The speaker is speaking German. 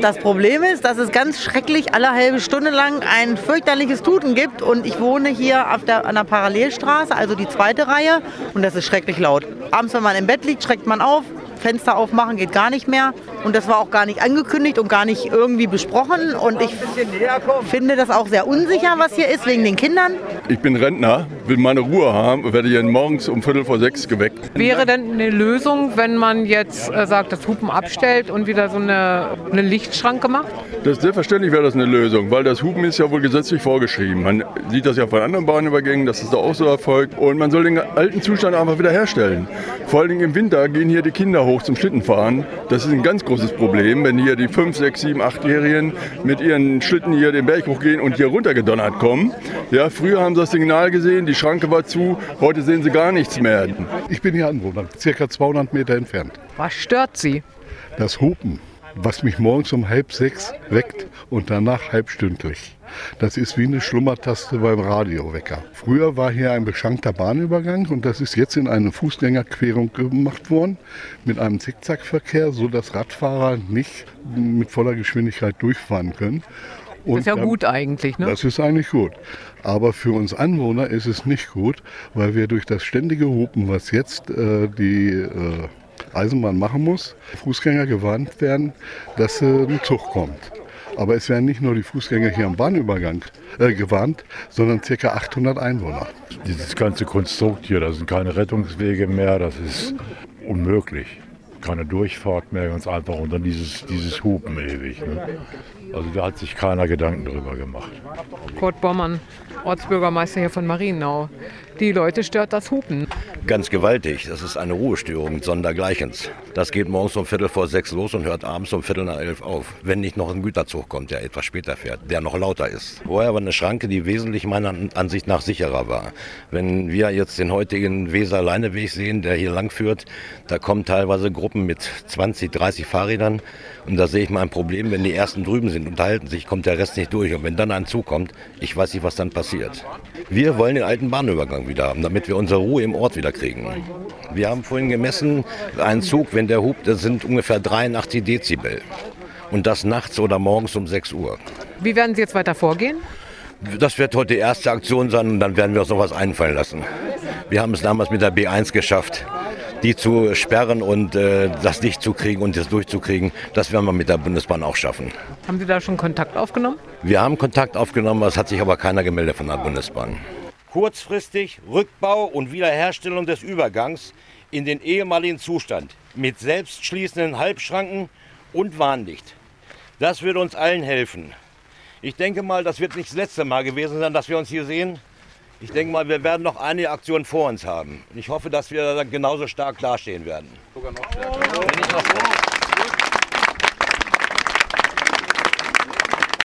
Das Problem ist, dass es ganz schrecklich alle halbe Stunde lang ein fürchterliches Tuten gibt und ich wohne hier auf der, an der Parallelstraße, also die zweite Reihe und das ist schrecklich laut. Abends, wenn man im Bett liegt, schreckt man auf, Fenster aufmachen geht gar nicht mehr. Und das war auch gar nicht angekündigt und gar nicht irgendwie besprochen. Und ich finde das auch sehr unsicher, was hier ist, wegen den Kindern. Ich bin Rentner, will meine Ruhe haben und werde hier morgens um Viertel vor sechs geweckt. Wäre denn eine Lösung, wenn man jetzt äh, sagt, das Hupen abstellt und wieder so eine, eine Lichtschranke macht? Das selbstverständlich wäre das eine Lösung, weil das Hupen ist ja wohl gesetzlich vorgeschrieben. Man sieht das ja von anderen Bahnübergängen, dass es da auch so erfolgt. Und man soll den alten Zustand einfach wieder herstellen. Vor allem im Winter gehen hier die Kinder hoch zum Schlittenfahren. Das ist ein ganz großes Problem, wenn hier die 5, 6, 7, 8-Jährigen mit ihren Schlitten hier den Berg hochgehen und hier runtergedonnert kommen. Ja, früher haben sie das Signal gesehen, die Schranke war zu, heute sehen sie gar nichts mehr. Ich bin hier Anwohner, circa 200 Meter entfernt. Was stört Sie? Das Hupen, was mich morgens um halb sechs weckt und danach halbstündlich. Das ist wie eine Schlummertaste beim Radiowecker. Früher war hier ein beschankter Bahnübergang und das ist jetzt in eine Fußgängerquerung gemacht worden mit einem Zickzackverkehr, sodass Radfahrer nicht mit voller Geschwindigkeit durchfahren können. Und das ist ja gut eigentlich, ne? Das ist eigentlich gut. Aber für uns Anwohner ist es nicht gut, weil wir durch das ständige Hupen, was jetzt äh, die äh, Eisenbahn machen muss, Fußgänger gewarnt werden, dass äh, ein Zug kommt. Aber es werden nicht nur die Fußgänger hier am Bahnübergang äh, gewarnt, sondern ca. 800 Einwohner. Dieses ganze Konstrukt hier, da sind keine Rettungswege mehr, das ist unmöglich. Keine Durchfahrt mehr, ganz einfach. Und dann dieses, dieses Hupen ewig. Ne? Also da hat sich keiner Gedanken darüber gemacht. Kurt Bormann, Ortsbürgermeister hier von Marienau. Die Leute stört das Hupen. Ganz gewaltig. Das ist eine Ruhestörung sondergleichens. Das geht morgens um Viertel vor sechs los und hört abends um Viertel nach elf auf. Wenn nicht noch ein Güterzug kommt, der etwas später fährt, der noch lauter ist. Vorher war eine Schranke, die wesentlich meiner Ansicht nach sicherer war. Wenn wir jetzt den heutigen Weser-Leineweg sehen, der hier lang führt, da kommen teilweise Gruppen mit 20, 30 Fahrrädern. Und da sehe ich mal ein Problem, wenn die ersten drüben sind, unterhalten sich, kommt der Rest nicht durch. Und wenn dann ein Zug kommt, ich weiß nicht, was dann passiert. Wir wollen den alten Bahnübergang wieder haben, damit wir unsere Ruhe im Ort wieder kriegen. Wir haben vorhin gemessen, ein Zug, wenn der hupt, das sind ungefähr 83 Dezibel. Und das nachts oder morgens um 6 Uhr. Wie werden Sie jetzt weiter vorgehen? Das wird heute die erste Aktion sein und dann werden wir uns noch was einfallen lassen. Wir haben es damals mit der B1 geschafft die zu sperren und äh, das dicht zu kriegen und das durchzukriegen, das werden wir mit der Bundesbahn auch schaffen. Haben Sie da schon Kontakt aufgenommen? Wir haben Kontakt aufgenommen, es hat sich aber keiner gemeldet von der Bundesbahn. Kurzfristig Rückbau und Wiederherstellung des Übergangs in den ehemaligen Zustand mit selbstschließenden Halbschranken und Warnlicht. Das würde uns allen helfen. Ich denke mal, das wird nicht das letzte Mal gewesen sein, dass wir uns hier sehen. Ich denke mal, wir werden noch einige Aktionen vor uns haben. Ich hoffe, dass wir dann genauso stark dastehen werden. Sogar noch stärker.